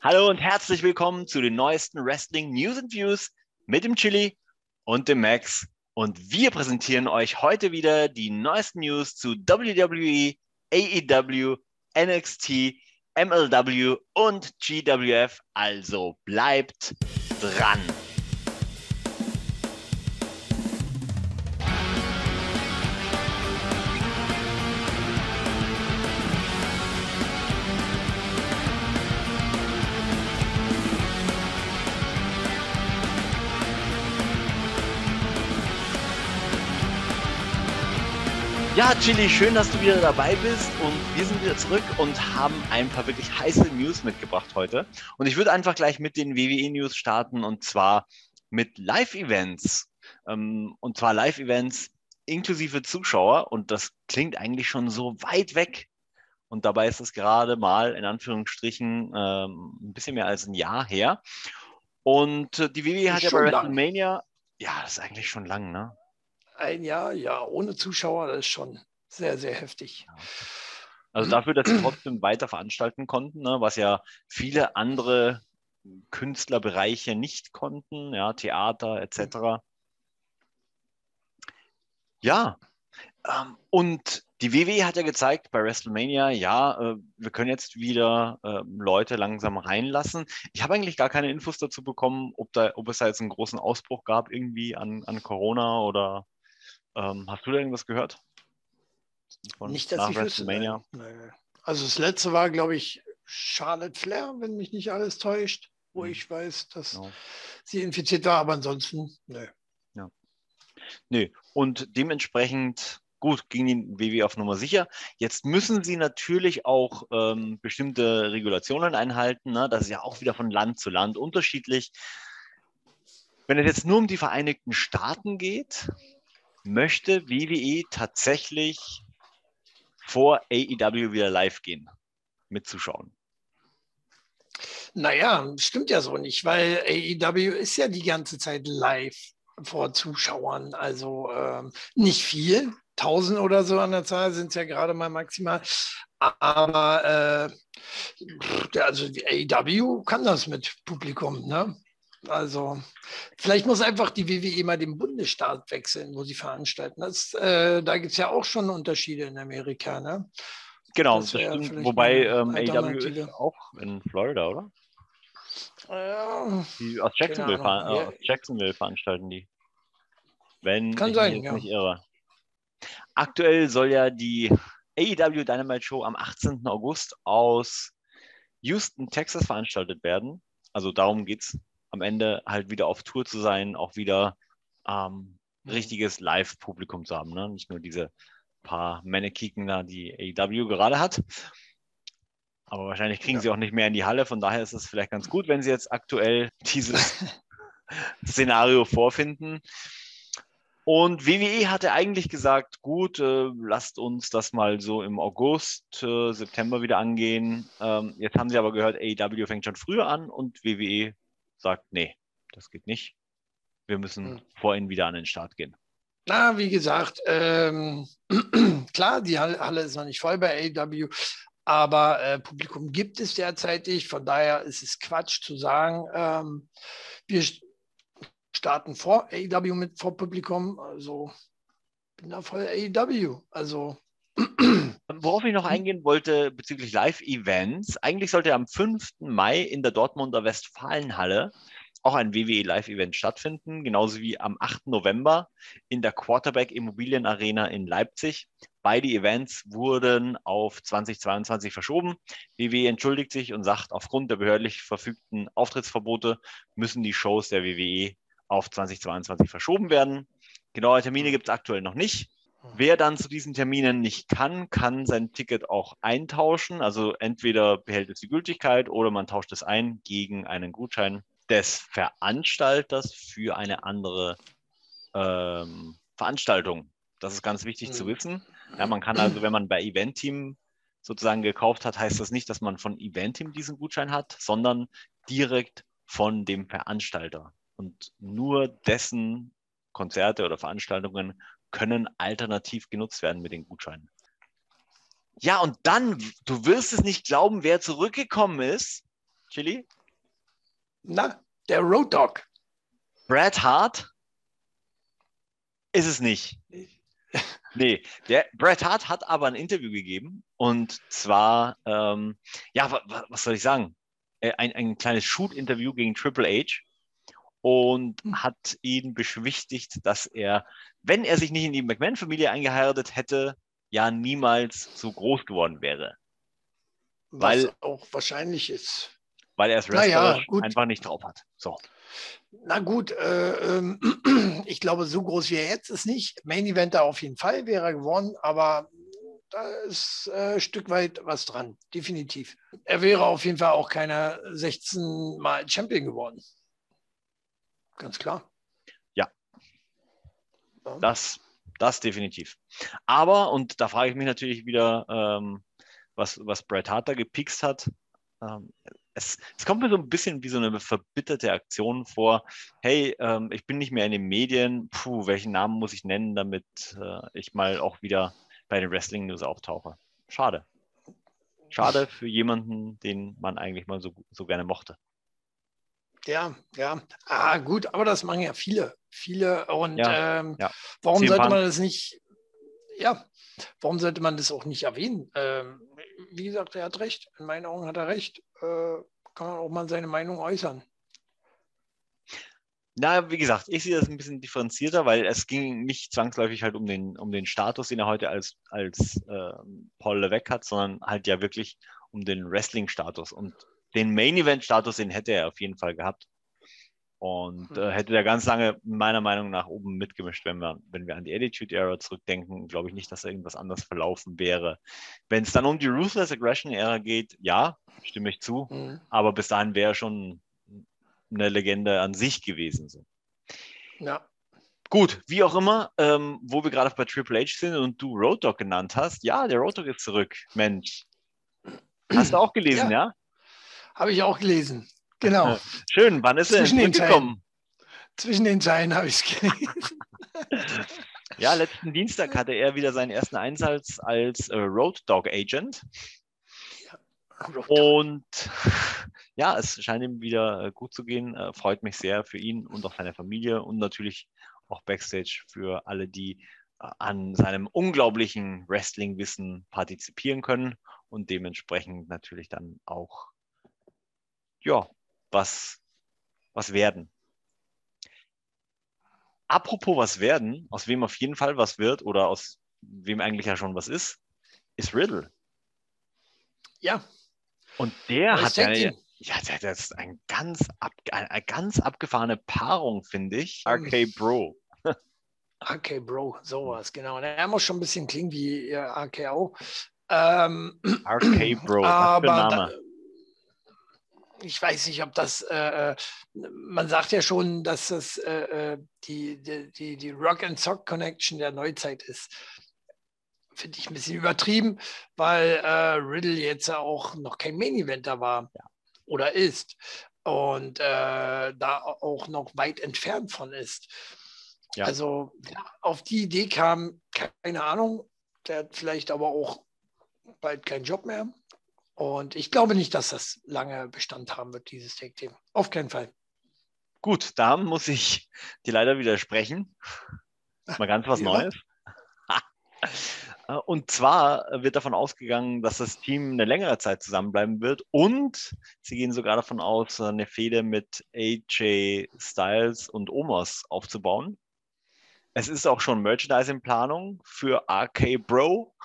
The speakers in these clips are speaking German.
Hallo und herzlich willkommen zu den neuesten Wrestling News and Views mit dem Chili und dem Max. Und wir präsentieren euch heute wieder die neuesten News zu WWE, AEW, NXT, MLW und GWF. Also bleibt dran. Ja, Chili, schön, dass du wieder dabei bist und wir sind wieder zurück und haben ein paar wirklich heiße News mitgebracht heute. Und ich würde einfach gleich mit den WWE-News starten und zwar mit Live-Events. Ähm, und zwar Live-Events inklusive Zuschauer und das klingt eigentlich schon so weit weg. Und dabei ist es gerade mal in Anführungsstrichen ähm, ein bisschen mehr als ein Jahr her. Und äh, die WWE hat ja bei WrestleMania, ja, das ist eigentlich schon lang, ne? Ein Jahr, ja, ohne Zuschauer, das ist schon sehr, sehr heftig. Also dafür, dass sie trotzdem weiter veranstalten konnten, ne, was ja viele andere Künstlerbereiche nicht konnten, ja, Theater etc. Ja, ähm, und die WWE hat ja gezeigt bei WrestleMania, ja, äh, wir können jetzt wieder äh, Leute langsam reinlassen. Ich habe eigentlich gar keine Infos dazu bekommen, ob, da, ob es da jetzt einen großen Ausbruch gab irgendwie an, an Corona oder ähm, hast du da irgendwas gehört? Von nicht, dass ich WrestleMania? Wüsste, also das letzte war, glaube ich, Charlotte Flair, wenn mich nicht alles täuscht, wo hm. ich weiß, dass no. sie infiziert war, aber ansonsten, nö. Ja. Nö. Und dementsprechend gut, ging die WW auf Nummer sicher. Jetzt müssen sie natürlich auch ähm, bestimmte Regulationen einhalten. Ne? Das ist ja auch wieder von Land zu Land unterschiedlich. Wenn es jetzt nur um die Vereinigten Staaten geht, möchte WWE tatsächlich vor AEW wieder live gehen mit Zuschauern? Naja, stimmt ja so nicht, weil AEW ist ja die ganze Zeit live vor Zuschauern. Also ähm, nicht viel, 1000 oder so an der Zahl sind es ja gerade mal maximal. Aber äh, also AEW kann das mit Publikum. Ne? Also vielleicht muss einfach die WWE mal den Bundesstaat wechseln, wo sie veranstalten. Das, äh, da gibt es ja auch schon Unterschiede in Amerika. Ne? Genau, das, das. Wobei ähm, AW ist auch in Florida, oder? Ja, die aus Jacksonville, ver äh, aus Jacksonville veranstalten die. Wenn Kann ich sein, mich ja. nicht irre. Aktuell soll ja die AEW Dynamite Show am 18. August aus Houston, Texas veranstaltet werden. Also darum geht es am Ende halt wieder auf Tour zu sein, auch wieder ähm, richtiges Live-Publikum zu haben. Ne? Nicht nur diese paar Mannequin da, die AEW gerade hat. Aber wahrscheinlich kriegen ja. sie auch nicht mehr in die Halle. Von daher ist es vielleicht ganz gut, wenn sie jetzt aktuell dieses Szenario vorfinden. Und WWE hatte eigentlich gesagt, gut, äh, lasst uns das mal so im August, äh, September wieder angehen. Ähm, jetzt haben sie aber gehört, AEW fängt schon früher an und WWE sagt, nee, das geht nicht. Wir müssen mhm. vor ihnen wieder an den Start gehen. Na, wie gesagt, ähm, klar, die Halle ist noch nicht voll bei AW, aber äh, Publikum gibt es derzeitig. Von daher ist es Quatsch zu sagen, ähm, wir starten vor AW mit vor Publikum. Also bin da voll AW. Also Worauf ich noch eingehen wollte bezüglich Live-Events, eigentlich sollte am 5. Mai in der Dortmunder Westfalenhalle auch ein WWE Live-Event stattfinden, genauso wie am 8. November in der Quarterback Immobilien Arena in Leipzig. Beide Events wurden auf 2022 verschoben. WWE entschuldigt sich und sagt, aufgrund der behördlich verfügten Auftrittsverbote müssen die Shows der WWE auf 2022 verschoben werden. Genaue Termine gibt es aktuell noch nicht. Wer dann zu diesen Terminen nicht kann, kann sein Ticket auch eintauschen. Also entweder behält es die Gültigkeit oder man tauscht es ein gegen einen Gutschein des Veranstalters für eine andere ähm, Veranstaltung. Das ist ganz wichtig mhm. zu wissen. Ja, man kann also, wenn man bei Event-Team sozusagen gekauft hat, heißt das nicht, dass man von Event-Team diesen Gutschein hat, sondern direkt von dem Veranstalter. Und nur dessen Konzerte oder Veranstaltungen können alternativ genutzt werden mit den Gutscheinen. Ja, und dann, du wirst es nicht glauben, wer zurückgekommen ist. Chili? Na, der Road Dog. Bret Hart? Ist es nicht. Nee, der Bret Hart hat aber ein Interview gegeben und zwar, ähm, ja, was, was soll ich sagen? Äh, ein, ein kleines Shoot-Interview gegen Triple H und Hm. hat ihn beschwichtigt, dass er, wenn er sich nicht in die McMahon-Familie eingeheiratet hätte, ja niemals so groß geworden wäre, Was Weil- auch wahrscheinlich ist. weil er es Na ja, wrestlerisch gut. einfach nicht drauf hat. So. Na gut, äh, ähm, ich glaube, so groß wie er jetzt ist nicht. Main Eventer auf jeden Fall wäre er geworden, aber da ist äh, ein Stück weit was dran, definitiv. Er wäre auf jeden Fall auch keiner 16 Mal Champion geworden. Ganz klar. Das, das definitiv. Aber, und da frage ich mich natürlich wieder, ähm, was, was Bret Hart da gepikst hat. Ähm, es, es kommt mir so ein bisschen wie so eine verbitterte Aktion vor. Hey, ähm, ich bin nicht mehr in den Medien. Puh, welchen Namen muss ich nennen, damit äh, ich mal auch wieder bei den Wrestling News auftauche? Schade. Schade für jemanden, den man eigentlich mal so, so gerne mochte. Ja, ja. Ah, gut, aber das machen ja viele. Viele. Und Ja, ähm, ja. warum CM sollte Punk. man das nicht, ja, warum sollte man das auch nicht erwähnen? Ähm, wie gesagt, er hat recht. In meinen Augen hat er recht. Äh, kann man auch mal seine Meinung äußern. Na, wie gesagt, ich sehe das ein bisschen differenzierter, weil es ging nicht zwangsläufig halt um den, um den Status, den er heute als, als ähm, Paul Levesque hat, sondern halt ja wirklich um den Wrestling-Status. Und den Main-Event-Status, den hätte er auf jeden Fall gehabt. Und äh, Hm. hätte er ganz lange meiner Meinung nach oben mitgemischt, wenn wir, wenn wir an die Attitude-Ära zurückdenken, glaube ich nicht, dass da irgendwas anders verlaufen wäre. Wenn es dann um die Ruthless Aggression-Ära geht, ja, stimme ich zu. Mhm. Aber bis dahin wäre er schon eine Legende an sich gewesen. So. Ja. Gut, wie auch immer, ähm, wo wir gerade bei Triple H sind und du Road Dogg genannt hast, ja, der Road Dogg ist zurück. Mensch. Hast du auch gelesen, ja? Habe ich auch gelesen. Genau. Schön, wann ist er Zwischen den zurückgekommen? Zwischen den Zeilen habe ich es gelesen. Ja, letzten Dienstag hatte er wieder seinen ersten Einsatz als äh, Road Dog Agent. Und ja, es scheint ihm wieder äh, gut zu gehen. Äh, freut mich sehr für ihn und auch seine Familie und natürlich auch Backstage für alle, die äh, an seinem unglaublichen Wrestling-Wissen partizipieren können und dementsprechend natürlich dann auch, ja, was, was werden. Apropos was werden, aus wem auf jeden Fall was wird oder aus wem eigentlich ja schon was ist, ist Riddle. Ja. Und der hat Team. ja, das ist ein ganz, ab, eine, eine ganz abgefahrene Paarung, finde ich. Ähm. RK Bro. Okay, Bro, sowas, genau. Er muss schon ein bisschen klingen wie ihr AKO. Ähm, RK Bro. Was für aber ein da, Name. Ich weiß nicht, ob das, äh, äh, man sagt ja schon, dass das äh, äh, die, die, die, Rock and Sock Connection der Neuzeit ist. Finde ich ein bisschen übertrieben, weil äh, Riddle jetzt ja auch noch kein Main Eventer war oder ist und äh, da auch noch weit entfernt von ist. Ja. Also ja, auf die Idee kam, keine Ahnung, der hat vielleicht aber auch bald keinen Job mehr. Und ich glaube nicht, dass das lange Bestand haben wird, dieses Tag-Team. Auf keinen Fall. Gut, da muss ich dir leider widersprechen. Mal ganz was Ja. Neues. Und zwar wird davon ausgegangen, dass das Team eine längere Zeit zusammenbleiben wird und sie gehen sogar davon aus, eine Fehde mit AJ Styles und Omos aufzubauen. Es ist auch schon Merchandise in Planung für RK Bro.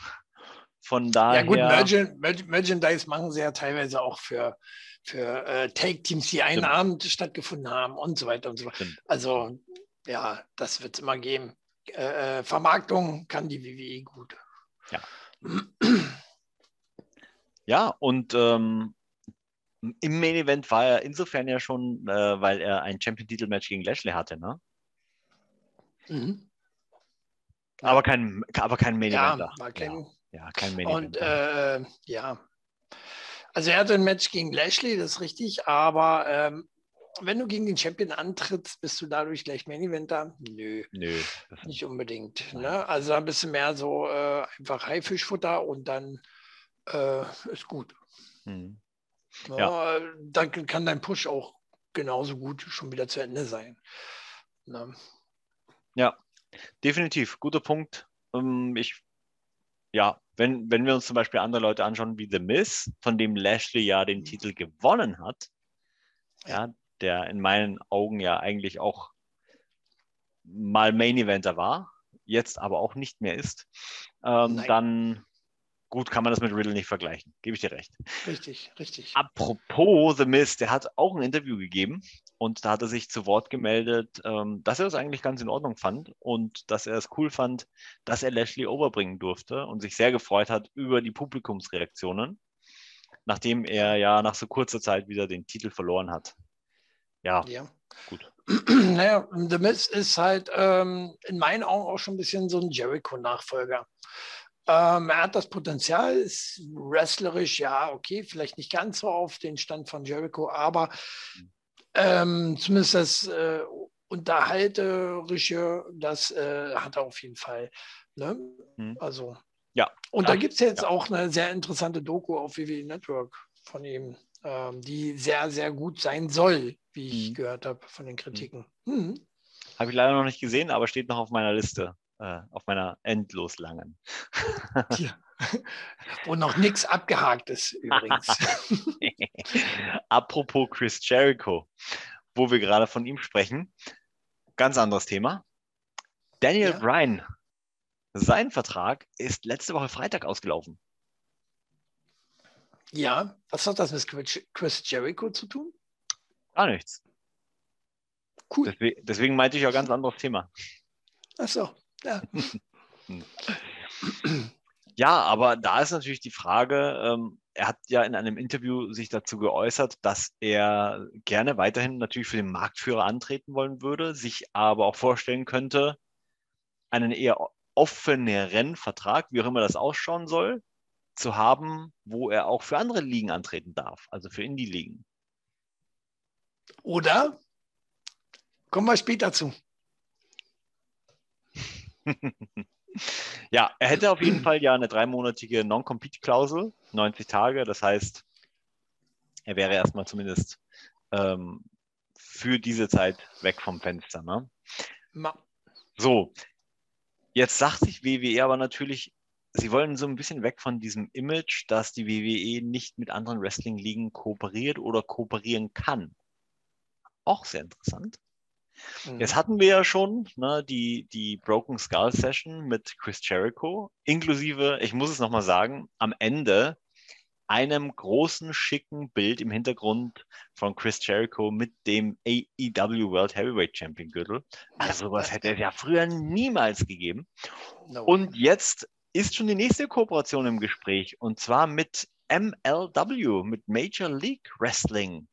Von daher. ja gut, Merchan Mer Merchandise machen sie ja teilweise auch für, für äh, Take-Teams, die einen Stimmt. Abend stattgefunden haben und so weiter und so fort. Also ja, das wird es immer geben. Äh, äh, Vermarktung kann die WWE gut. Ja. Ja, und ähm, im Main Event war er insofern ja schon, äh, weil er ein Champion-Titel-Match gegen Lashley hatte, ne? Mhm. Ja. Aber kein, aber kein Main Ja, Eventer. war kein, ja, ja, kein Main Und äh, ja, also er hatte ein Match gegen Lashley, das ist richtig, aber ähm, wenn du gegen den Champion antrittst, bist du dadurch gleich Main Eventer? Nö, Nö. nicht unbedingt. Ne? Also ein bisschen mehr so äh, einfach Haifischfutter und dann äh, ist gut. Hm. Ja, ja. Dann kann dein Push auch genauso gut schon wieder zu Ende sein. Ne? Ja, definitiv. Guter Punkt. Ähm, ich, ja, wenn, wenn wir uns zum Beispiel andere Leute anschauen wie The Miz, von dem Lashley ja den mhm. Titel gewonnen hat, ja, der in meinen Augen ja eigentlich auch mal Main Eventer war, jetzt aber auch nicht mehr ist, ähm, dann gut kann man das mit Riddle nicht vergleichen. Gebe ich dir recht. Richtig, richtig. Apropos The Mist, der hat auch ein Interview gegeben und da hat er sich zu Wort gemeldet, ähm, dass er es eigentlich ganz in Ordnung fand und dass er es cool fand, dass er Lashley overbringen durfte und sich sehr gefreut hat über die Publikumsreaktionen, nachdem er ja nach so kurzer Zeit wieder den Titel verloren hat. Ja, ja. gut. Naja, The Miz ist halt ähm, in meinen Augen auch schon ein bisschen so ein Jericho-Nachfolger. Ähm, er hat das Potenzial, ist wrestlerisch, ja, okay, vielleicht nicht ganz so auf den Stand von Jericho, aber ähm, zumindest das äh, Unterhalterische, das äh, hat er auf jeden Fall. Ne? Mhm. Also, ja. Und da gibt es jetzt ja. auch eine sehr interessante Doku auf WWE Network von ihm, ähm, die sehr, sehr gut sein soll, wie ich mhm. gehört habe von den Kritiken. Mhm. Habe ich leider noch nicht gesehen, aber steht noch auf meiner Liste äh, auf meiner endlos langen. ja. Wo noch nichts abgehakt ist übrigens. Apropos Chris Jericho, wo wir gerade von ihm sprechen, ganz anderes Thema. Daniel ja. Bryan, sein Vertrag ist letzte Woche Freitag ausgelaufen. Ja, was hat das mit Chris Jericho zu tun? Gar nichts. Cool. Deswegen, deswegen meinte ich ja ganz anderes Thema. Ach so. Ja. ja, aber da ist natürlich die Frage, ähm, er hat ja in einem Interview sich dazu geäußert, dass er gerne weiterhin natürlich für den Marktführer antreten wollen würde, sich aber auch vorstellen könnte, einen eher offeneren Vertrag, wie auch immer das ausschauen soll, zu haben, wo er auch für andere Ligen antreten darf, also für Indie-Ligen. Oder kommen wir später zu. ja, er hätte auf jeden Fall ja eine dreimonatige Non-Compete-Klausel, 90 Tage. Das heißt, er wäre erstmal zumindest ähm, für diese Zeit weg vom Fenster. Ne? So, jetzt sagt sich WWE aber natürlich, sie wollen so ein bisschen weg von diesem Image, dass die WWE nicht mit anderen Wrestling-Ligen kooperiert oder kooperieren kann. Auch sehr interessant. Mhm. Jetzt hatten wir ja schon ne, die, die Broken Skull Session mit Chris Jericho, inklusive, ich muss es nochmal sagen, am Ende einem großen, schicken Bild im Hintergrund von Chris Jericho mit dem AEW World Heavyweight Champion Gürtel. Also sowas hätte es ja früher niemals gegeben. No. Und jetzt ist schon die nächste Kooperation im Gespräch und zwar mit MLW, mit Major League Wrestling.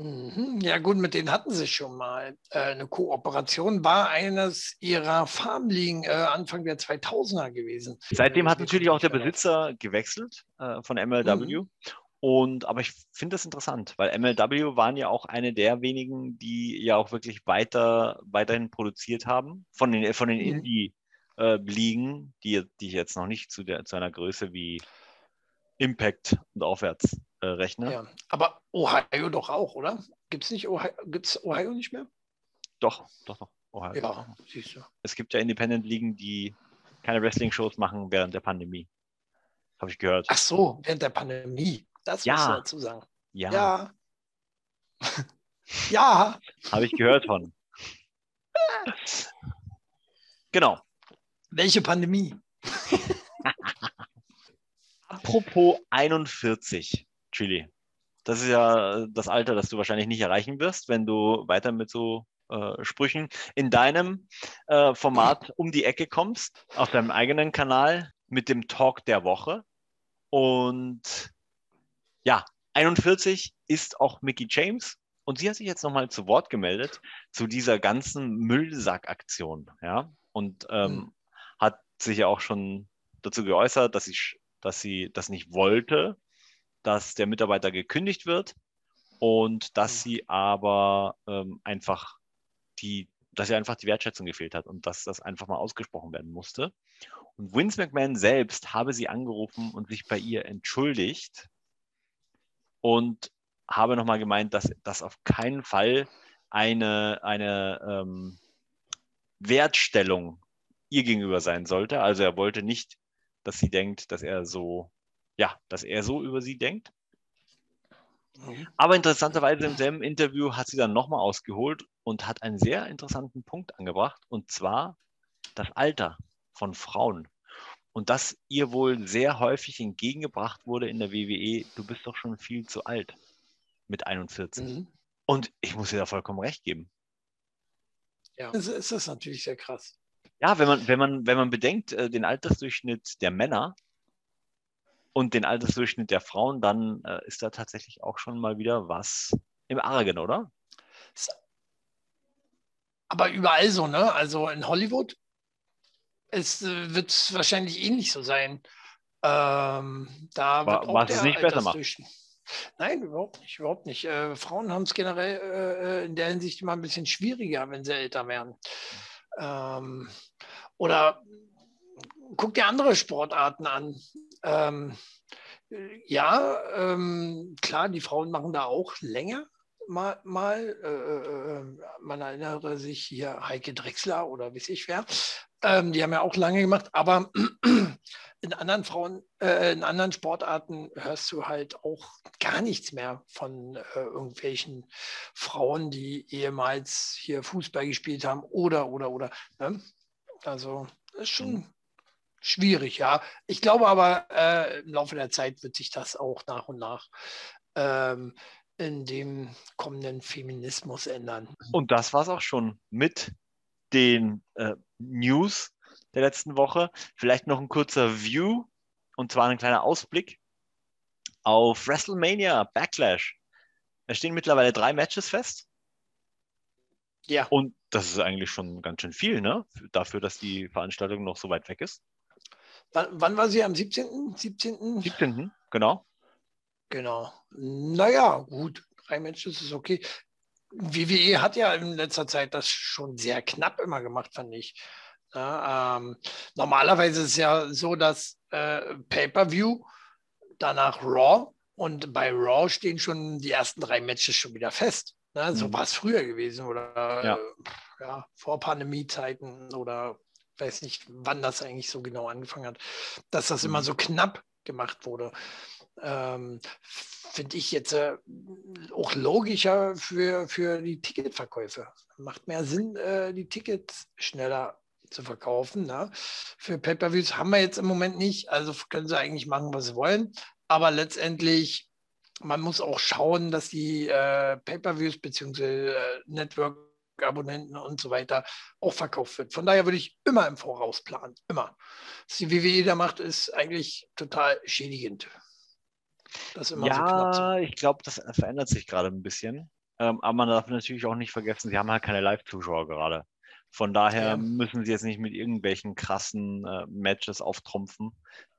Mhm. Ja gut, mit denen hatten sie schon mal äh, eine Kooperation, war eines ihrer Farmligen äh, Anfang der 2000er gewesen. Seitdem hat natürlich auch der Besitzer gewechselt äh, von MLW. Mhm. Und, aber ich finde das interessant, weil MLW waren ja auch eine der wenigen, die ja auch wirklich weiter, weiterhin produziert haben von den, von den mhm. Indie-Ligen, die, die jetzt noch nicht zu, der, zu einer Größe wie Impact und aufwärts äh, rechne. Ja, aber Ohio doch auch, oder? Gibt es nicht Ohio, gibt's Ohio nicht mehr? Doch, doch, doch. Ohio. Ja, siehst du. Es gibt ja Independent-Ligen, die keine Wrestling-Shows machen während der Pandemie. Habe ich gehört. Ach so, während der Pandemie. Das ja. musst du dazu sagen. Ja. Ja. ja. Habe ich gehört von. genau. Welche Pandemie? Apropos 41. Chili. Das ist ja das Alter, das du wahrscheinlich nicht erreichen wirst, wenn du weiter mit so äh, Sprüchen in deinem äh, Format um die Ecke kommst, auf deinem eigenen Kanal mit dem Talk der Woche. Und ja, 41 ist auch Mickey James. Und sie hat sich jetzt nochmal zu Wort gemeldet zu dieser ganzen Müllsackaktion. Ja, und ähm, mhm. hat sich ja auch schon dazu geäußert, dass sie, dass sie das nicht wollte, dass der Mitarbeiter gekündigt wird und dass mhm. sie aber ähm, einfach die, dass ihr einfach die Wertschätzung gefehlt hat und dass das einfach mal ausgesprochen werden musste. Und Vince McMahon selbst habe sie angerufen und sich bei ihr entschuldigt. und habe nochmal gemeint, dass das auf keinen Fall eine, eine ähm, Wertstellung ihr gegenüber sein sollte. Also er wollte nicht, dass sie denkt, dass er so, ja, dass er so über sie denkt. Mhm. Aber interessanterweise im selben Interview hat sie dann nochmal ausgeholt und hat einen sehr interessanten Punkt angebracht, und zwar das Alter von Frauen. Und dass ihr wohl sehr häufig entgegengebracht wurde in der WWE, du bist doch schon viel zu alt mit 41. Mhm. Und ich muss dir da vollkommen recht geben. Ja, das ist das natürlich sehr krass. Ja, wenn man, wenn man, wenn man bedenkt, äh, den Altersdurchschnitt der Männer und den Altersdurchschnitt der Frauen, dann äh, ist da tatsächlich auch schon mal wieder was im Argen, oder? Aber überall so, ne? Also in Hollywood es äh, wird wahrscheinlich ähnlich so sein. Ähm, da War, was es nicht besser macht. Nein, überhaupt nicht, überhaupt nicht. Äh, Frauen haben es generell äh, in der Hinsicht immer ein bisschen schwieriger, wenn sie älter werden. Ähm, oder guck dir andere Sportarten an. Ähm, ja, ähm, klar, die Frauen machen da auch länger mal. mal äh, äh, äh man erinnere sich hier Heike Drechsler oder weiß ich wer. Ähm, die haben ja auch lange gemacht, aber in anderen Frauen, äh, in anderen Sportarten hörst du halt auch gar nichts mehr von äh, irgendwelchen Frauen, die ehemals hier Fußball gespielt haben oder oder oder. Ne? Also das ist schon mhm. Schwierig, ja. Ich glaube aber, äh, im Laufe der Zeit wird sich das auch nach und nach ähm, in dem kommenden Feminismus ändern. Und das war es auch schon mit den äh, News der letzten Woche. Vielleicht noch ein kurzer View und zwar ein kleiner Ausblick auf WrestleMania Backlash. Es stehen mittlerweile drei Matches fest. Ja. Und das ist eigentlich schon ganz schön viel, ne? Dafür, dass die Veranstaltung noch so weit weg ist. Wann, wann war sie? Am 17.? 17. 17. Genau. Genau. Naja, gut. Drei Matches ist okay. WWE hat ja in letzter Zeit das schon sehr knapp immer gemacht, fand ich. Ja, ähm, normalerweise ist es ja so, dass äh, Pay-per-View, danach Raw und bei Raw stehen schon die ersten drei Matches schon wieder fest. Ne? So mhm. war es früher gewesen oder ja. Äh, ja, vor Pandemie-Zeiten oder weiß nicht, wann das eigentlich so genau angefangen hat, dass das mhm. immer so knapp gemacht wurde. Ähm, Finde ich jetzt äh, auch logischer für, für die Ticketverkäufe. Macht mehr Sinn, äh, die Tickets schneller zu verkaufen. Ne? Für Pay-Per-Views haben wir jetzt im Moment nicht, also können sie eigentlich machen, was sie wollen. Aber letztendlich, man muss auch schauen, dass die äh, Pay-Per-Views bzw. Äh, Network-Abonnenten und so weiter auch verkauft wird. Von daher würde ich immer im Voraus planen, immer. Was die WWE da macht, ist eigentlich total schädigend. ja, so ich glaube, das verändert sich gerade ein bisschen. Ähm, aber man darf natürlich auch nicht vergessen, sie haben halt keine Live-Zuschauer gerade. Von daher ja. müssen sie jetzt nicht mit irgendwelchen krassen äh, Matches auftrumpfen,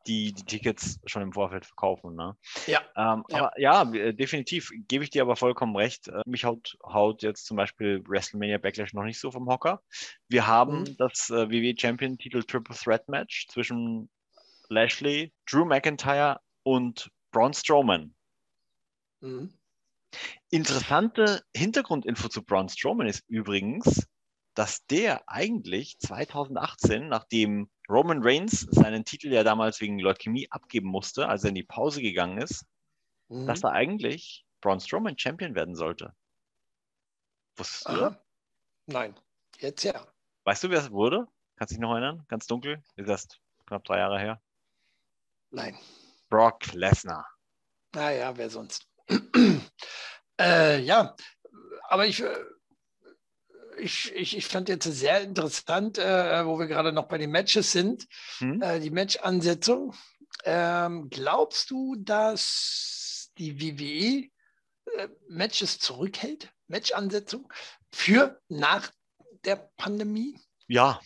die die Tickets schon im Vorfeld verkaufen. Ne? Ja. Ähm, ja. Aber ja, äh, definitiv gebe ich dir aber vollkommen recht. Äh, mich haut, haut jetzt zum Beispiel WrestleMania Backlash noch nicht so vom Hocker. Wir haben mhm. das äh, WWE Champion Titel Triple Threat Match zwischen Lashley, Drew McIntyre und Braun Strowman. Mhm. Interessante Hintergrundinfo zu Braun Strowman ist übrigens, dass der eigentlich 2018, nachdem Roman Reigns seinen Titel ja damals wegen Leukämie abgeben musste, als er in die Pause gegangen ist, mhm. dass er eigentlich Braun Strowman Champion werden sollte. Wusstest du das? Nein, jetzt ja. Weißt du, wer es wurde? Kannst du dich noch erinnern? Ganz dunkel? Ist erst knapp drei Jahre her. Nein. Brock Lesnar. Naja, wer sonst? äh, ja, aber ich, äh, ich, ich, ich fand jetzt sehr interessant, äh, wo wir gerade noch bei den Matches sind, hm? äh, die Match-Ansetzung. Ähm, glaubst du, dass die WWE äh, Matches zurückhält, Match-Ansetzung, für nach der Pandemie? Ja,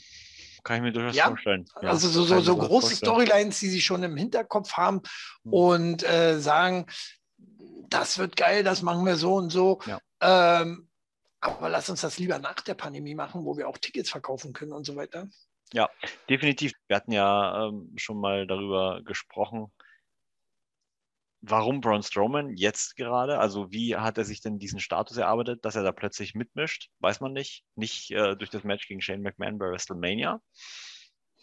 kann ich mir durchaus ja, vorstellen. Ja, also so, so, so große Storylines, die sie schon im Hinterkopf haben hm. und äh, sagen, das wird geil, das machen wir so und so. Ja. Ähm, aber lass uns das lieber nach der Pandemie machen, wo wir auch Tickets verkaufen können und so weiter. Ja, definitiv. Wir hatten ja ähm, schon mal darüber gesprochen, warum Braun Strowman jetzt gerade? Also wie hat er sich denn diesen Status erarbeitet, dass er da plötzlich mitmischt? Weiß man nicht. Nicht äh, durch das Match gegen Shane McMahon bei WrestleMania.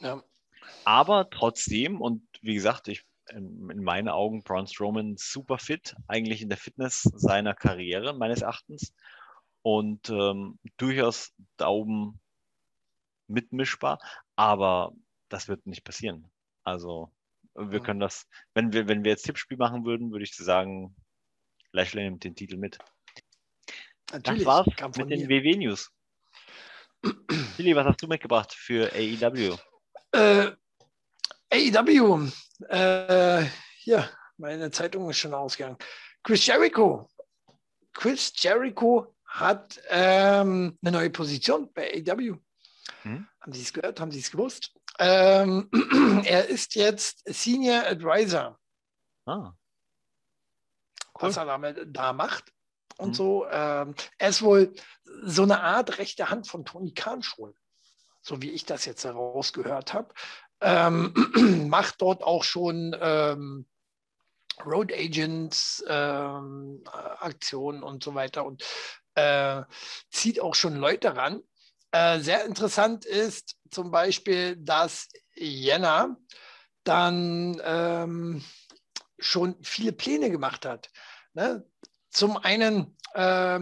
Ja. Aber trotzdem, und wie gesagt, ich in, in meinen Augen Braun Strowman super fit, eigentlich in der Fitness seiner Karriere, meines Erachtens. Und ähm, durchaus Daumen mitmischbar, aber das wird nicht passieren. Also wir können das, wenn wir, wenn wir jetzt Tippspiel machen würden, würde ich sagen, Lashley nimmt den Titel mit. Natürlich, das war's mit den WW-News. Billy, was hast du mitgebracht für AEW? Äh, AEW, äh, ja, meine Zeitung ist schon ausgegangen. Chris Jericho. Chris Jericho hat ähm, eine neue Position bei AEW. Hm? Haben Sie es gehört? Haben Sie es gewusst? Ähm, er ist jetzt Senior Advisor. Ah. Cool. Was er damit da macht und mhm. so. Ähm, er ist wohl so eine Art rechte Hand von Tony Khan schon, so wie ich das jetzt herausgehört habe. Ähm, macht dort auch schon ähm, Road Agents ähm, Aktionen und so weiter und äh, zieht auch schon Leute ran. Äh, sehr interessant ist zum Beispiel, dass Jänner dann ähm, schon viele Pläne gemacht hat. Ne? Zum einen, äh, äh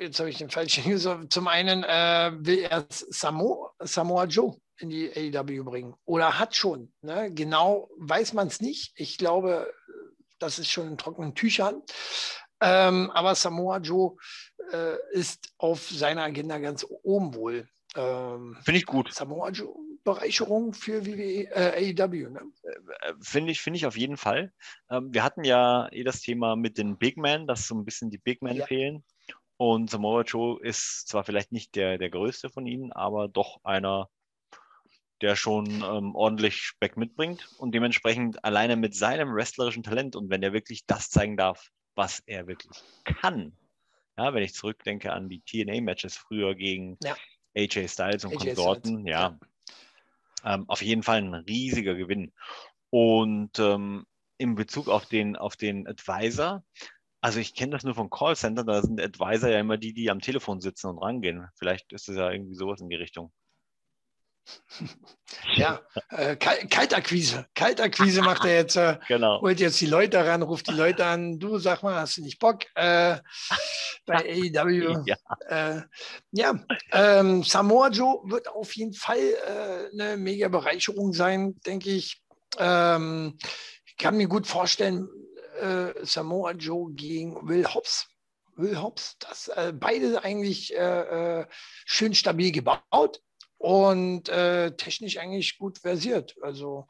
jetzt habe ich den falschen User, zum einen äh, will er Samo, Samoa Joe in die AEW bringen oder hat schon. Ne? Genau weiß man es nicht. Ich glaube, das ist schon in trockenen Tüchern. Ähm, aber Samoa Joe äh, ist auf seiner Agenda ganz oben wohl. Ähm, Finde ich gut. Samoa Joe, Bereicherung für WWE, äh, AEW. Ne? Äh, Finde ich, find ich auf jeden Fall. Ähm, wir hatten ja eh das Thema mit den Big Men, dass so ein bisschen die Big Men ja. fehlen. Und Samoa Joe ist zwar vielleicht nicht der, der größte von ihnen, aber doch einer, der schon ähm, ordentlich Speck mitbringt und dementsprechend alleine mit seinem wrestlerischen Talent und wenn er wirklich das zeigen darf, was er wirklich kann. Ja, wenn ich zurückdenke an die TNA-Matches früher gegen ja. AJ Styles und AJ Konsorten, Styles. ja, ähm, auf jeden Fall ein riesiger Gewinn. Und ähm, in Bezug auf den, auf den Advisor, also ich kenne das nur vom Callcenter, da sind Advisor ja immer die, die am Telefon sitzen und rangehen. Vielleicht ist es ja irgendwie sowas in die Richtung. Ja, äh, Kaltakquise. Kaltakquise macht er jetzt. Äh, genau. Holt jetzt die Leute ran, ruft die Leute an. Du sag mal, hast du nicht Bock? Äh, bei AEW. Ja, äh, ja ähm, Samoa Joe wird auf jeden Fall äh, eine mega Bereicherung sein, denke ich. Ähm, ich kann mir gut vorstellen, äh, Samoa Joe gegen Will Hobbs. Will Hobbs, das äh, beide eigentlich schön stabil gebaut und äh, technisch eigentlich gut versiert. Also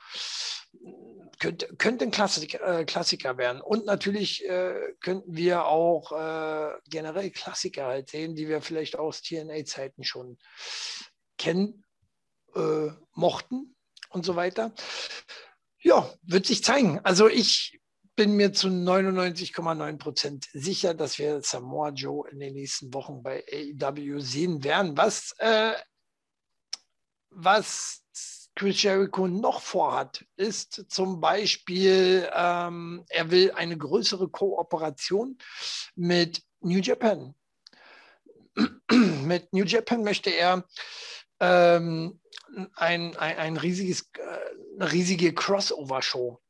könnte, könnte ein Klassik, äh, Klassiker werden. Und natürlich äh, könnten wir auch äh, generell Klassiker halt sehen, die wir vielleicht aus TNA-Zeiten schon kennen, äh, mochten und so weiter. Ja, wird sich zeigen. Also ich bin mir zu 99,9 Prozent sicher, dass wir Samoa Joe in den nächsten Wochen bei AEW sehen werden, was äh, was Chris Jericho noch vorhat, ist zum Beispiel, ähm, er will eine größere Kooperation mit New Japan. mit New Japan möchte er ähm, ein, ein, ein riesiges, äh, eine riesige Crossover-Show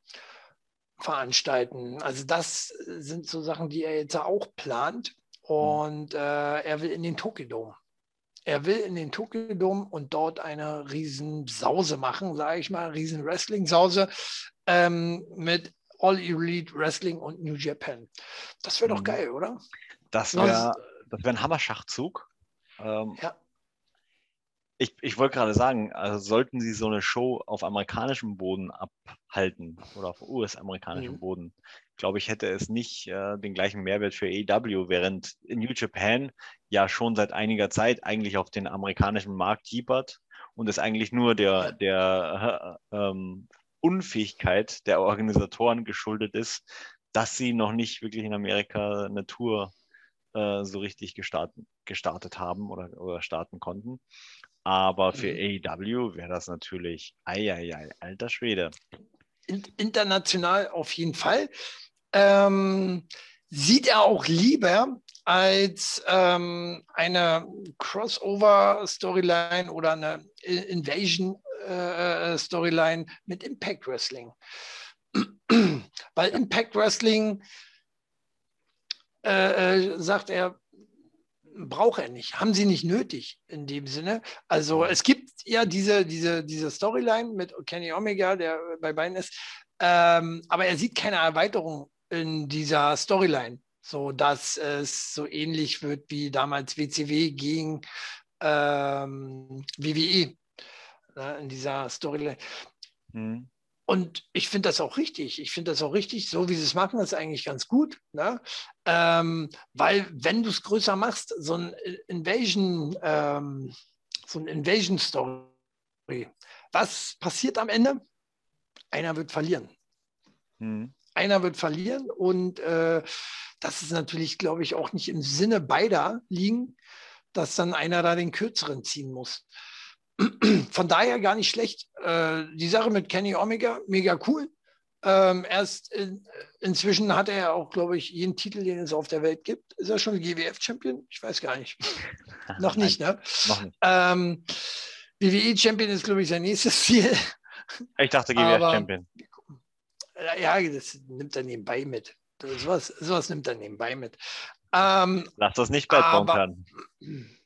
veranstalten. Also das sind so Sachen, die er jetzt auch plant. Und äh, er will in den Tokyo Dome. Er will in den Tokyo Dome und dort eine riesen Sause machen, sage ich mal, riesen Wrestling-Sause ähm, mit All Elite Wrestling und New Japan. Das wäre doch mhm. geil, oder? Das wäre das wär ein Hammerschachzug. Ähm, ja. Ich, ich wollte gerade sagen, also sollten Sie so eine Show auf amerikanischem Boden abhalten oder auf US-amerikanischem mhm. Boden, glaube ich, hätte es nicht äh, den gleichen Mehrwert für AEW, während New Japan ja schon seit einiger Zeit eigentlich auf den amerikanischen Markt jiepert und es eigentlich nur der, der äh, ähm, Unfähigkeit der Organisatoren geschuldet ist, dass sie noch nicht wirklich in Amerika eine Tour äh, so richtig gestartet, gestartet haben oder, oder starten konnten. Aber für mhm. AEW wäre das natürlich, ei, ei, ei, alter Schwede. in, international auf jeden Fall. Ähm, sieht er auch lieber als ähm, eine Crossover-Storyline oder eine Invasion-Storyline äh, mit Impact Wrestling. Weil Impact Wrestling, äh, äh, sagt er, braucht er nicht, haben sie nicht nötig in dem Sinne. Also es gibt ja diese, diese, diese Storyline mit Kenny Omega, der bei beiden ist, ähm, aber er sieht keine Erweiterung in dieser Storyline, so dass es so ähnlich wird wie damals WCW gegen ähm, WWE ne, in dieser Storyline. Mhm. Und ich finde das auch richtig. Ich finde das auch richtig, so wie sie es machen, ist eigentlich ganz gut. Ne? Ähm, weil wenn du es größer machst, so ein Invasion, ähm, so ein Invasion-Story, was passiert am Ende? Einer wird verlieren. Mhm. Einer wird verlieren und äh, das ist natürlich, glaube ich, auch nicht im Sinne beider liegen, dass dann einer da den Kürzeren ziehen muss. Von daher gar nicht schlecht. Äh, die Sache mit Kenny Omega, mega cool. Ähm, erst in, inzwischen hat er auch, glaube ich, jeden Titel, den es auf der Welt gibt. Ist er schon GWF-Champion? Ich weiß gar nicht. Noch nicht, ne? Noch nicht. Ähm, WWE-Champion ist, glaube ich, sein nächstes Ziel. Ich dachte GWF-Champion. Ja, das nimmt er nebenbei mit. Sowas, sowas nimmt er nebenbei mit. Ähm, Lass das nicht Bad werden.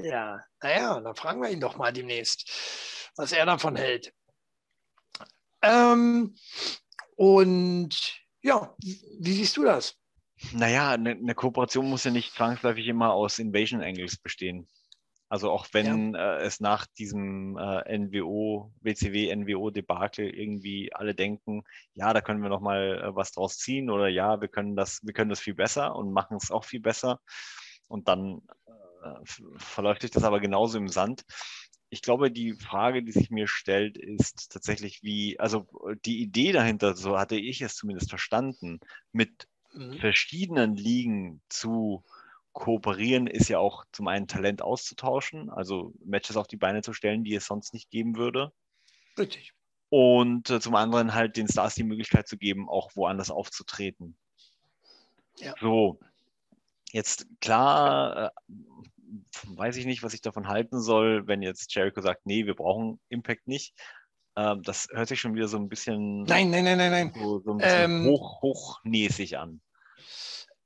Ja, naja, dann fragen wir ihn doch mal demnächst, was er davon hält. Ähm, und ja, wie siehst du das? Naja, eine, eine Kooperation muss ja nicht zwangsläufig immer aus Invasion Angles bestehen. Also auch wenn ja. äh, es nach diesem äh, NWO, WCW, NWO-Debakel irgendwie alle denken, ja, da können wir noch mal äh, was draus ziehen oder ja, wir können das, wir können das viel besser und machen es auch viel besser. Und dann äh, verläuft sich das aber genauso im Sand. Ich glaube, die Frage, die sich mir stellt, ist tatsächlich, wie, also die Idee dahinter, so hatte ich es zumindest verstanden, mit mhm. verschiedenen Ligen zu kooperieren, ist ja auch zum einen Talent auszutauschen, also Matches auf die Beine zu stellen, die es sonst nicht geben würde. Richtig. Und äh, zum anderen halt den Stars die Möglichkeit zu geben, auch woanders aufzutreten. Ja. So, Jetzt klar, äh, weiß ich nicht, was ich davon halten soll, wenn jetzt Jericho sagt, nee, wir brauchen Impact nicht. Ähm, das hört sich schon wieder so ein bisschen, nein, nein, nein, nein, nein. So, so ein bisschen ähm, hoch, hochnäsig an.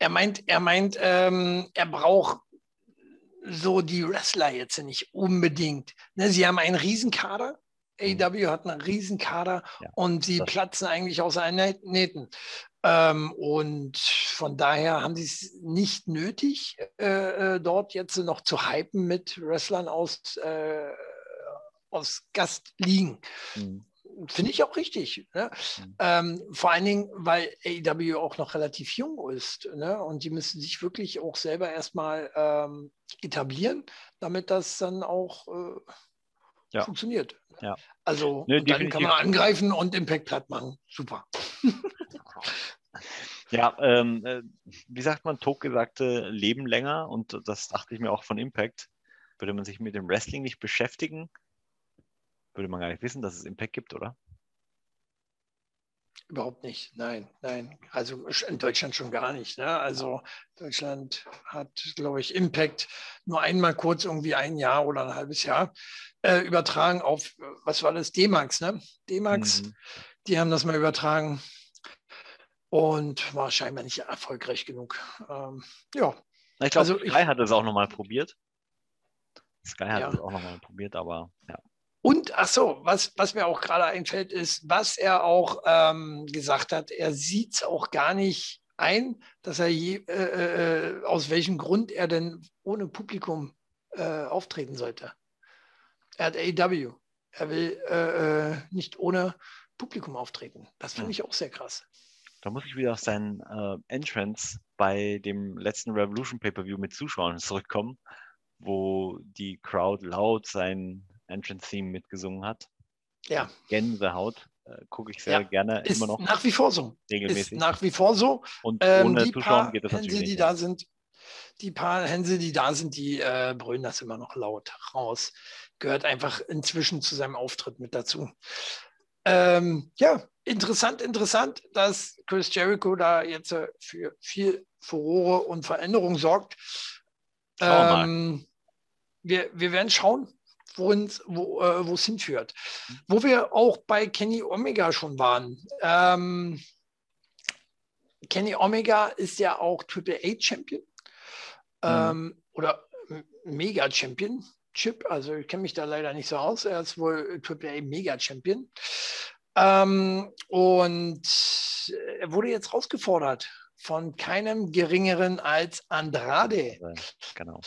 Er meint, er meint, ähm, er braucht so die Wrestler jetzt nicht unbedingt. Ne, sie haben einen Riesenkader. Mhm. AW hat einen Riesenkader ja, und sie platzen eigentlich aus allen Nähten. Ähm, und von daher haben sie es nicht nötig, äh, äh, dort jetzt noch zu hypen mit Wrestlern aus, äh, aus Gastligen. Mhm. Finde ich auch richtig. Ne? Mhm. Ähm, vor allen Dingen, weil AEW auch noch relativ jung ist. Ne? Und die müssen sich wirklich auch selber erstmal ähm, etablieren, damit das dann auch äh, ja. funktioniert. Ja. Also ne, dann kann man angreifen und Impact platt machen. Super. Ja, ähm, äh, wie sagt man, Tok sagte, leben länger und das dachte ich mir auch von Impact. Würde man sich mit dem Wrestling nicht beschäftigen, würde man gar nicht wissen, dass es Impact gibt, oder? Überhaupt nicht, nein, nein. Also in Deutschland schon gar nicht. Ne? Also Deutschland hat, glaube ich, Impact nur einmal kurz irgendwie ein Jahr oder ein halbes Jahr äh, übertragen auf, was war das, D-Max, ne? D-Max, mhm. die haben das mal übertragen und war scheinbar nicht erfolgreich genug. Ähm, ja. Ich glaube, also Sky ich, hat es auch nochmal probiert. Sky hat ja. es auch nochmal probiert, aber ja. Und ach so, was, was mir auch gerade einfällt, ist, was er auch ähm, gesagt hat, er sieht es auch gar nicht ein, dass er je, äh, äh, aus welchem Grund er denn ohne Publikum äh, auftreten sollte. Er hat AEW. Er will äh, äh, nicht ohne Publikum auftreten. Das finde ich auch sehr krass. Da muss ich wieder auf seinen äh, Entrance bei dem letzten Revolution Pay-Per-View mit Zuschauern zurückkommen, wo die Crowd laut sein Entrance-Theme mitgesungen hat. Ja. Gänsehaut. Äh, Gucke ich sehr ja, gerne ist immer noch. Nach wie vor so. Regelmäßig. Ist nach wie vor so. Und ähm, ohne die Zuschauer geht das Hänse, natürlich die nicht. da sind, die paar Hänse, die da sind, die äh, brüllen das immer noch laut raus. Gehört einfach inzwischen zu seinem Auftritt mit dazu. Ähm, ja, interessant, interessant, dass Chris Jericho da jetzt äh, für viel Furore und Veränderung sorgt. Ähm, wir, wir werden schauen, wohin's, wo äh, es hinführt. Wo wir auch bei Kenny Omega schon waren. Ähm, Kenny Omega ist ja auch Triple A Champion mhm. ähm, oder Mega Champion. Chip, also ich kenne mich da leider nicht so aus. Er ist wohl Triple A Mega Champion. Ähm, und er wurde jetzt rausgefordert von keinem geringeren als Andrade. Genau.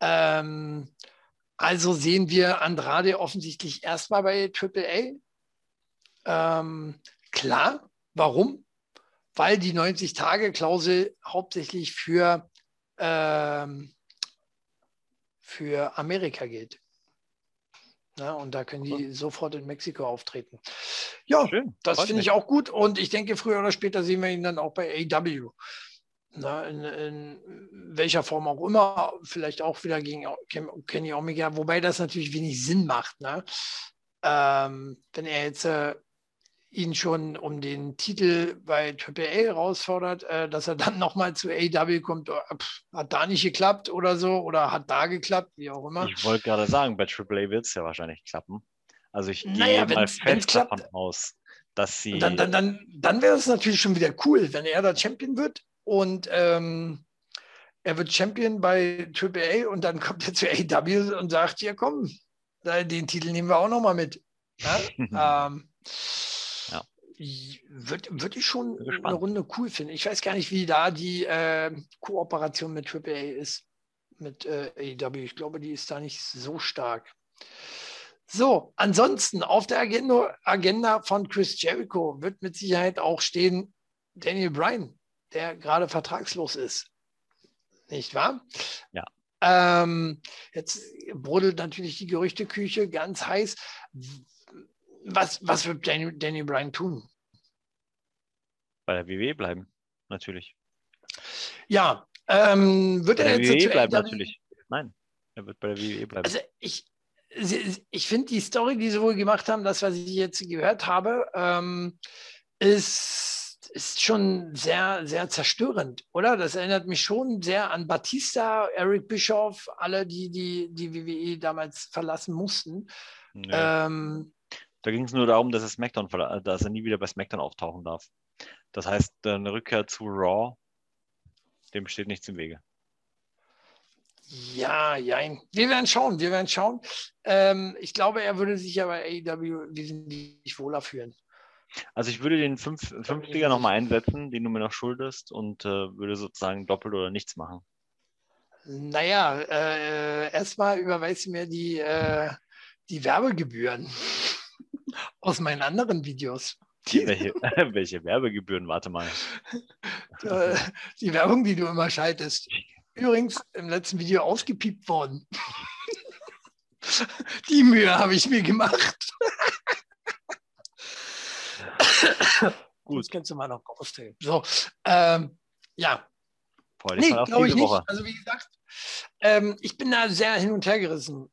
Ähm, also sehen wir Andrade offensichtlich erstmal bei AAA. Ähm, klar, warum? Weil die 90-Tage-Klausel hauptsächlich für, ähm, für Amerika gilt. Ja, und da können die sofort in Mexiko auftreten. Ja, Schön, das finde ich auch gut. Und ich denke, früher oder später sehen wir ihn dann auch bei AW. Na, in, in, welcher Form auch immer, vielleicht auch wieder gegen Kenny Omega, wobei das natürlich wenig Sinn macht. Ne? Ähm, wenn er jetzt äh, ihn schon um den Titel bei Triple A herausfordert, äh, dass er dann nochmal zu AW kommt, äh, pff, hat da nicht geklappt oder so, oder hat da geklappt, wie auch immer. Ich wollte gerade sagen, bei Triple A wird es ja wahrscheinlich klappen. Also ich naja, gehe mal fest davon aus, dass sie. Dann, dann, dann, dann wäre es natürlich schon wieder cool, wenn er da Champion wird und ähm, er wird Champion bei Triple A und dann kommt er zu AW und sagt, ja komm, den Titel nehmen wir auch nochmal mit. Ja? ähm, würde würd ich schon eine Runde cool finden. Ich weiß gar nicht, wie da die äh, Kooperation mit AAA ist, mit äh, AEW. Ich glaube, die ist da nicht so stark. So, ansonsten auf der Agenda, Agenda von Chris Jericho wird mit Sicherheit auch stehen Daniel Bryan, der gerade vertragslos ist. Nicht wahr? Ja. Ähm, jetzt brodelt natürlich die Gerüchteküche ganz heiß was, was wird Danny, Danny Bryan tun? Bei der WWE bleiben, natürlich. Ja, ähm, wird bei er der jetzt WWE bleiben natürlich. Nein, er wird bei der WWE bleiben. Also ich, ich finde die Story, die sie wohl gemacht haben, das, was ich jetzt gehört habe, ähm, ist, ist schon sehr, sehr zerstörend, oder? Das erinnert mich schon sehr an Batista, Eric Bischoff, alle, die die, die WWE damals verlassen mussten. Nee. Ähm, da ging es nur darum, dass er, SmackDown, dass er nie wieder bei SmackDown auftauchen darf. Das heißt, eine Rückkehr zu Raw, dem steht nichts im Wege. Ja, ja. Wir werden schauen, wir werden schauen. Ähm, ich glaube, er würde sich ja bei AEW wesentlich wohler fühlen. Also ich würde den 50er nochmal einsetzen, den du mir noch schuldest und äh, würde sozusagen doppelt oder nichts machen. Naja, äh, erstmal überweist du mir die, äh, die Werbegebühren aus meinen anderen Videos. Welche, welche Werbegebühren? Warte mal. Die Werbung, die du immer schaltest. Übrigens im letzten Video ausgepiept worden. Die Mühe habe ich mir gemacht. Gut. Das kannst du mal noch raustreten. So, ähm, ja. Nee, glaube ich nicht. Woche. Also wie gesagt, ähm, ich bin da sehr hin und her gerissen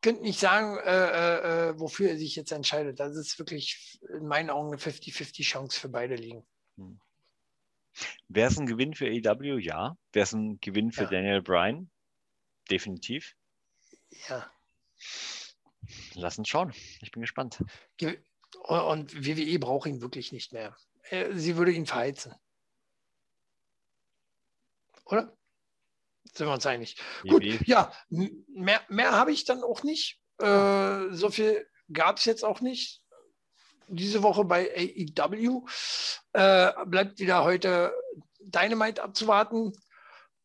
könnte nicht sagen, äh, äh, äh, wofür er sich jetzt entscheidet. Das ist wirklich in meinen Augen eine 50-50 Chance für beide liegen. Hm. Wäre es ein Gewinn für AEW? Ja. Wäre es ein Gewinn für ja. Daniel Bryan? Definitiv. Ja. Lass uns schauen. Ich bin gespannt. Und WWE braucht ihn wirklich nicht mehr. Äh, sie würde ihn verheizen. Oder? Sind wir uns einig. Gut, ja, mehr, mehr habe ich dann auch nicht. Äh, so viel gab es jetzt auch nicht. Diese Woche bei AEW äh, bleibt wieder heute Dynamite abzuwarten.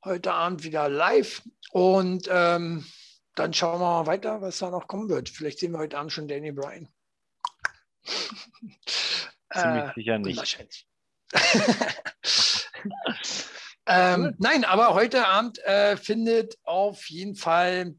Heute Abend wieder live. Und ähm, dann schauen wir mal weiter, was da noch kommen wird. Vielleicht sehen wir heute Abend schon Danny Bryan. Ziemlich äh, sicher nicht. Wahrscheinlich. Ähm, nein, aber heute Abend äh, findet auf jeden Fall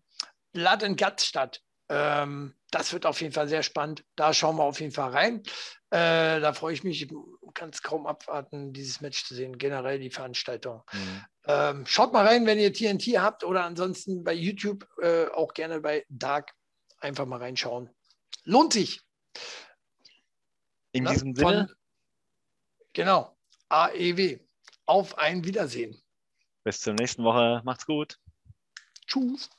Blood and Guts statt. Ähm, das wird auf jeden Fall sehr spannend. Da schauen wir auf jeden Fall rein. Äh, da freue ich mich. Ich kann es kaum abwarten, dieses Match zu sehen. Generell die Veranstaltung. Mhm. Ähm, schaut mal rein, wenn ihr TNT habt oder ansonsten bei YouTube äh, auch gerne bei Dark einfach mal reinschauen. Lohnt sich. In ne, diesem Sinne, Von, genau, AEW. Auf ein Wiedersehen. bis zur nächsten Woche. Macht's gut. Tschüss.